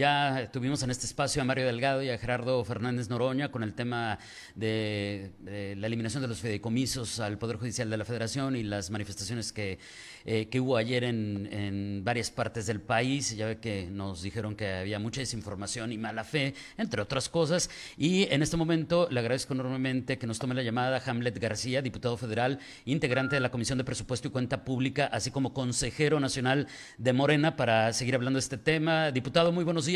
ya tuvimos en este espacio a Mario Delgado y a Gerardo Fernández Noroña con el tema de, la eliminación de los fideicomisos al Poder Judicial de la Federación y las manifestaciones que, eh, que hubo ayer en, en, varias partes del país. Ya ve que nos dijeron que había mucha desinformación y mala fe, entre otras cosas. Y en este momento le agradezco enormemente que nos tome la llamada Hamlet García, diputado federal, integrante de la Comisión de Presupuesto y Cuenta Pública, así como consejero nacional de Morena, para seguir hablando de este tema. Diputado, muy buenos días.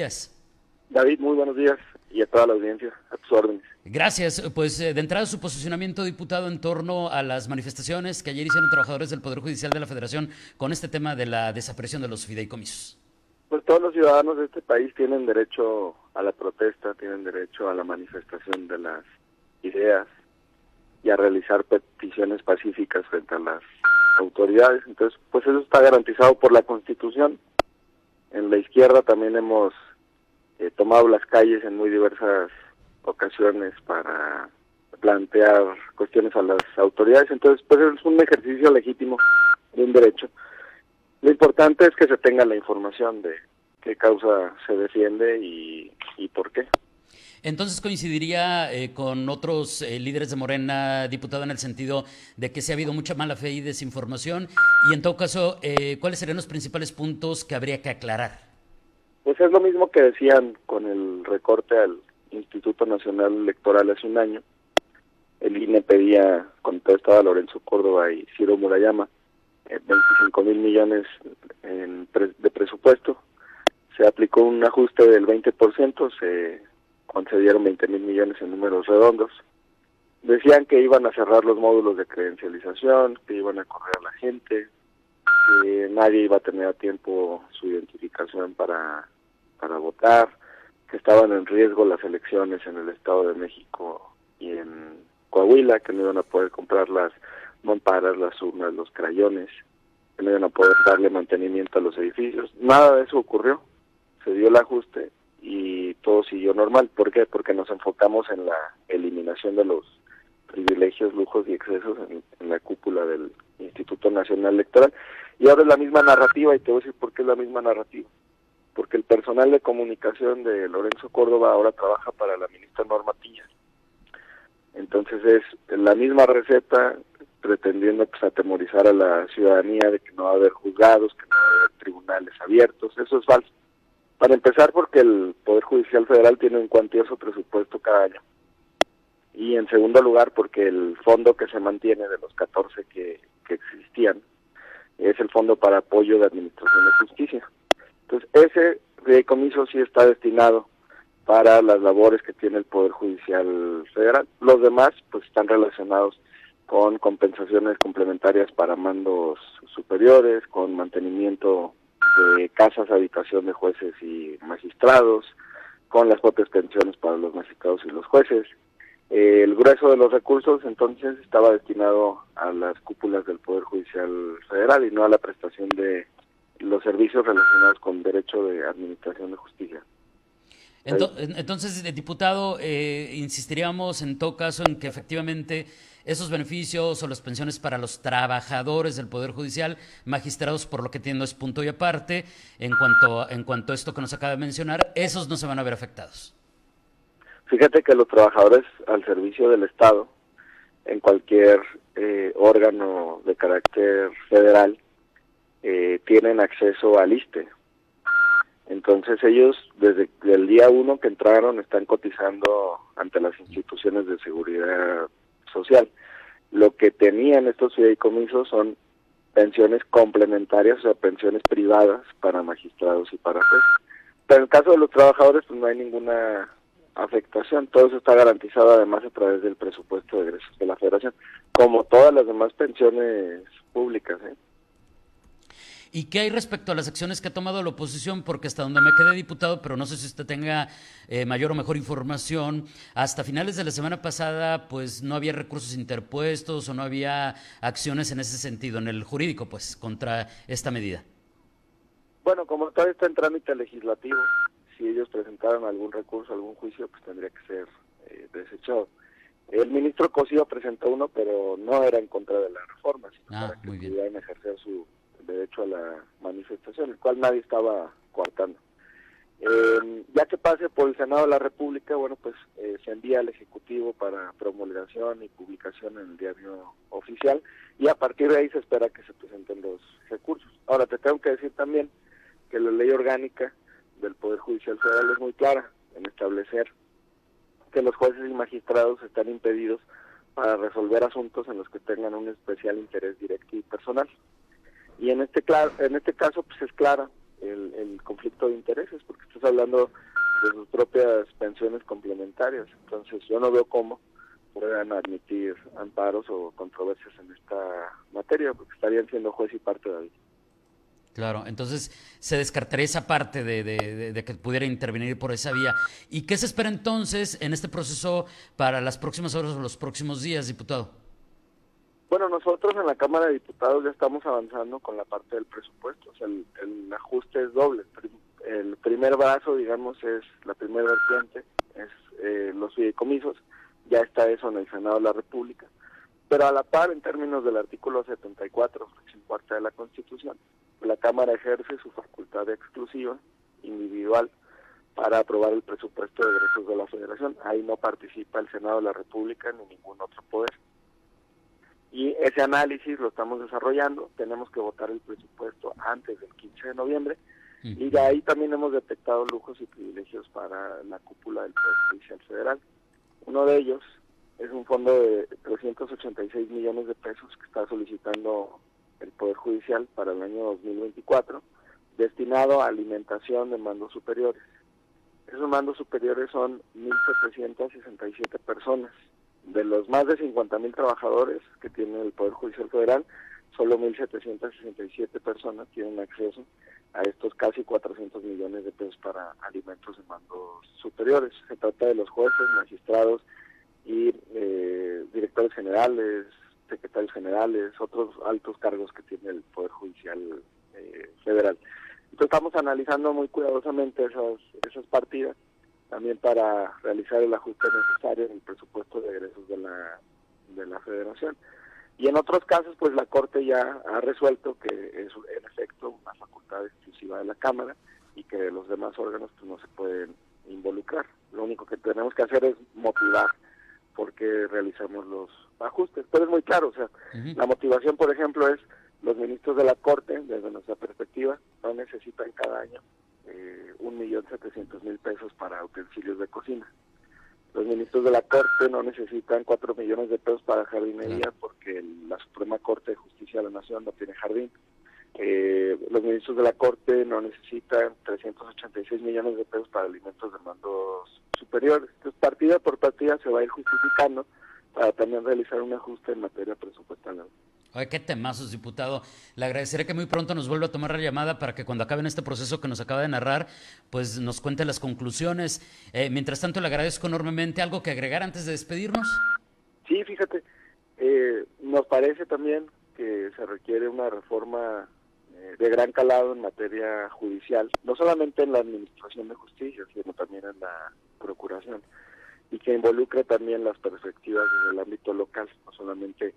David, muy buenos días y a toda la audiencia, a tus órdenes. Gracias. Pues eh, de entrada su posicionamiento, diputado, en torno a las manifestaciones que ayer hicieron trabajadores del Poder Judicial de la Federación con este tema de la desaparición de los fideicomisos. Pues todos los ciudadanos de este país tienen derecho a la protesta, tienen derecho a la manifestación de las ideas y a realizar peticiones pacíficas frente a las autoridades. Entonces, pues eso está garantizado por la Constitución. En la izquierda también hemos eh, tomado las calles en muy diversas ocasiones para plantear cuestiones a las autoridades. Entonces, pues es un ejercicio legítimo de un derecho. Lo importante es que se tenga la información de qué causa se defiende y, por qué. Entonces coincidiría eh, con otros eh, líderes de Morena, diputado, en el sentido de que se ha habido mucha mala fe y desinformación. Y en todo caso, eh, ¿cuáles serían los principales puntos que habría que aclarar? Pues es lo mismo que decían con el recorte al Instituto Nacional Electoral hace un año. El INE pedía, cuando estaba Lorenzo Córdoba y Ciro Murayama, 25 mil millones de presupuesto. Se aplicó un ajuste del 20%, se concedieron 20 mil millones en números redondos. Decían que iban a cerrar los módulos de credencialización, que iban a correr a la gente, que nadie iba a tener a tiempo su identificación para, para votar, que estaban en riesgo las elecciones en el Estado de México y en Coahuila, que no iban a poder comprar las mamparas, las urnas, los crayones, que no iban a poder darle mantenimiento a los edificios. Nada de eso ocurrió. Se dio el ajuste y todo siguió normal. ¿Por qué? Porque nos enfocamos en la eliminación de los privilegios, lujos y excesos en, en la cúpula del Instituto Nacional Electoral. Y ahora es la misma narrativa y te voy a decir por qué es la misma narrativa. Porque el personal de comunicación de Lorenzo Córdoba ahora trabaja para la ministra Normatilla. Entonces es la misma receta pretendiendo pues atemorizar a la ciudadanía de que no va a haber juzgados, que no va a haber tribunales abiertos. Eso es falso. Para empezar porque el Poder Judicial Federal tiene un cuantioso presupuesto cada año. Y en segundo lugar porque el fondo que se mantiene de los 14 que, que existían es el Fondo para Apoyo de Administración de Justicia. Entonces, ese fideicomiso sí está destinado para las labores que tiene el Poder Judicial Federal. Los demás, pues, están relacionados con compensaciones complementarias para mandos superiores, con mantenimiento de casas, habitación de jueces y magistrados, con las propias pensiones para los magistrados y los jueces, el grueso de los recursos entonces estaba destinado a las cúpulas del Poder Judicial Federal y no a la prestación de los servicios relacionados con derecho de administración de justicia. Entonces, diputado, eh, insistiríamos en todo caso en que efectivamente esos beneficios o las pensiones para los trabajadores del Poder Judicial, magistrados, por lo que entiendo es punto y aparte, en cuanto, en cuanto a esto que nos acaba de mencionar, esos no se van a ver afectados. Fíjate que los trabajadores al servicio del Estado, en cualquier eh, órgano de carácter federal, eh, tienen acceso al ISTE. Entonces ellos desde el día uno que entraron están cotizando ante las instituciones de seguridad social. Lo que tenían estos fideicomisos son pensiones complementarias, o sea, pensiones privadas para magistrados y para jueces. Pero en el caso de los trabajadores, pues no hay ninguna afectación. Todo eso está garantizado además a través del presupuesto de egresos de la federación, como todas las demás pensiones públicas. ¿eh? ¿Y qué hay respecto a las acciones que ha tomado la oposición? Porque hasta donde me quedé diputado, pero no sé si usted tenga eh, mayor o mejor información, hasta finales de la semana pasada, pues no había recursos interpuestos o no había acciones en ese sentido, en el jurídico, pues, contra esta medida. Bueno, como todavía está en trámite legislativo, si ellos presentan presentaran algún recurso, algún juicio, pues tendría que ser eh, desechado. El ministro Cosío presentó uno, pero no era en contra de la reforma, sino Ah, para que pudieran ejercer su derecho a la manifestación, el cual nadie estaba coartando. Eh, ya que pase por el Senado de la República, bueno, pues eh, se envía al Ejecutivo para promulgación y publicación en el diario oficial y a partir de ahí se espera que se presenten los recursos. Ahora, te tengo que decir también que la ley orgánica del Poder Judicial Federal es muy clara en establecer que los jueces y magistrados están impedidos para resolver asuntos en los que tengan un especial interés directo y personal. Y en este cla- en este caso pues es clara el, el conflicto de intereses porque estás hablando de sus propias pensiones complementarias. Entonces yo no veo cómo puedan admitir amparos o controversias en esta materia porque estarían siendo juez y parte de ahí. Claro, entonces se descartaría esa parte de que pudiera intervenir por esa vía. ¿Y qué se espera entonces en este proceso para las próximas horas o los próximos días, diputado? Bueno, nosotros en la Cámara de Diputados ya estamos avanzando con la parte del presupuesto. O sea, el, el ajuste es doble. El primer brazo, digamos, es la primera vertiente, es eh, los fideicomisos. Ya está eso en el Senado de la República. Pero a la par, en términos del artículo 74, fracción cuarta de la Constitución, la Cámara ejerce su facultad exclusiva, individual, para aprobar el presupuesto de egresos de la Federación. Ahí no participa el Senado de la República ni ningún otro poder y ese análisis lo estamos desarrollando. Tenemos que votar el presupuesto antes del 15 de noviembre y de ahí también hemos detectado lujos y privilegios para la cúpula del Poder Judicial Federal. Uno de ellos es un fondo de 386 millones de pesos que está solicitando el Poder Judicial para el año 2024, destinado a alimentación de mandos superiores. Esos mandos superiores son 1.767 personas. De los más de 50 mil trabajadores que tiene el Poder Judicial Federal, solo 1.767 personas tienen acceso a estos casi 400 millones de pesos para alimentos de mandos superiores. Se trata de los jueces, magistrados y eh, directores generales, secretarios generales, otros altos cargos que tiene el Poder Judicial eh, Federal. Entonces estamos analizando muy cuidadosamente esas, esas partidas también para realizar el ajuste necesario en el presupuesto de egresos de la, de la federación. Y en otros casos, pues la Corte ya ha resuelto que es en efecto una facultad exclusiva de la Cámara y que los demás órganos pues, no se pueden involucrar. Lo único que tenemos que hacer es motivar por qué realizamos los ajustes. Pero es muy claro, o sea, la motivación, por ejemplo, es los ministros de la Corte, desde nuestra perspectiva, no necesitan cada año un millón setecientos mil pesos para utensilios de cocina. Los ministros de la Corte no necesitan cuatro millones de pesos para jardinería porque la Suprema Corte de Justicia de la Nación no tiene jardín. Eh, los ministros de la Corte no necesitan 386 millones de pesos para alimentos de mandos superiores. Entonces, partida por partida se va a ir justificando para también realizar un ajuste en materia presupuestal. Oye, qué temazos, diputado. Le agradeceré que muy pronto nos vuelva a tomar la llamada para que cuando acaben este proceso que nos acaba de narrar, pues nos cuente las conclusiones. Eh, mientras tanto, le agradezco enormemente. ¿Algo que agregar antes de despedirnos? Sí, fíjate, eh, nos parece también que se requiere una reforma eh, de gran calado en materia judicial, no solamente en la administración de justicia, sino también en la procuración, y que involucre también las perspectivas desde el ámbito local, no solamente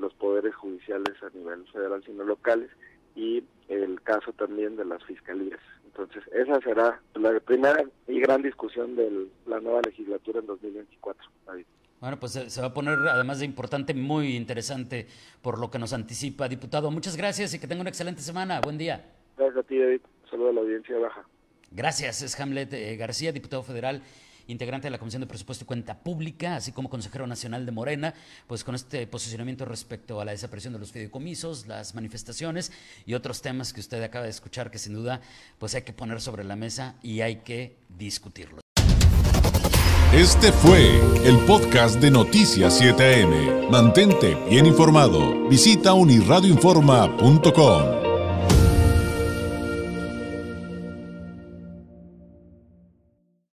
los poderes judiciales a nivel federal, sino locales, y el caso también de las fiscalías. Entonces, esa será la primera y gran discusión de la nueva legislatura en 2024. David. Bueno, pues se, va a poner, además de importante, muy interesante por lo que nos anticipa. Diputado, muchas gracias y que tenga una excelente semana. Buen día. Gracias a ti, David. Saludo a la audiencia Baja. Gracias, es Hamlet eh, García, diputado federal, integrante de la Comisión de Presupuesto y Cuenta Pública, así como consejero nacional de Morena, pues con este posicionamiento respecto a la desaparición de los fideicomisos, las manifestaciones y otros temas que usted acaba de escuchar que sin duda pues hay que poner sobre la mesa y hay que discutirlos. Este fue el podcast de Noticias 7am. Mantente bien informado. Visita unirradioinforma.com.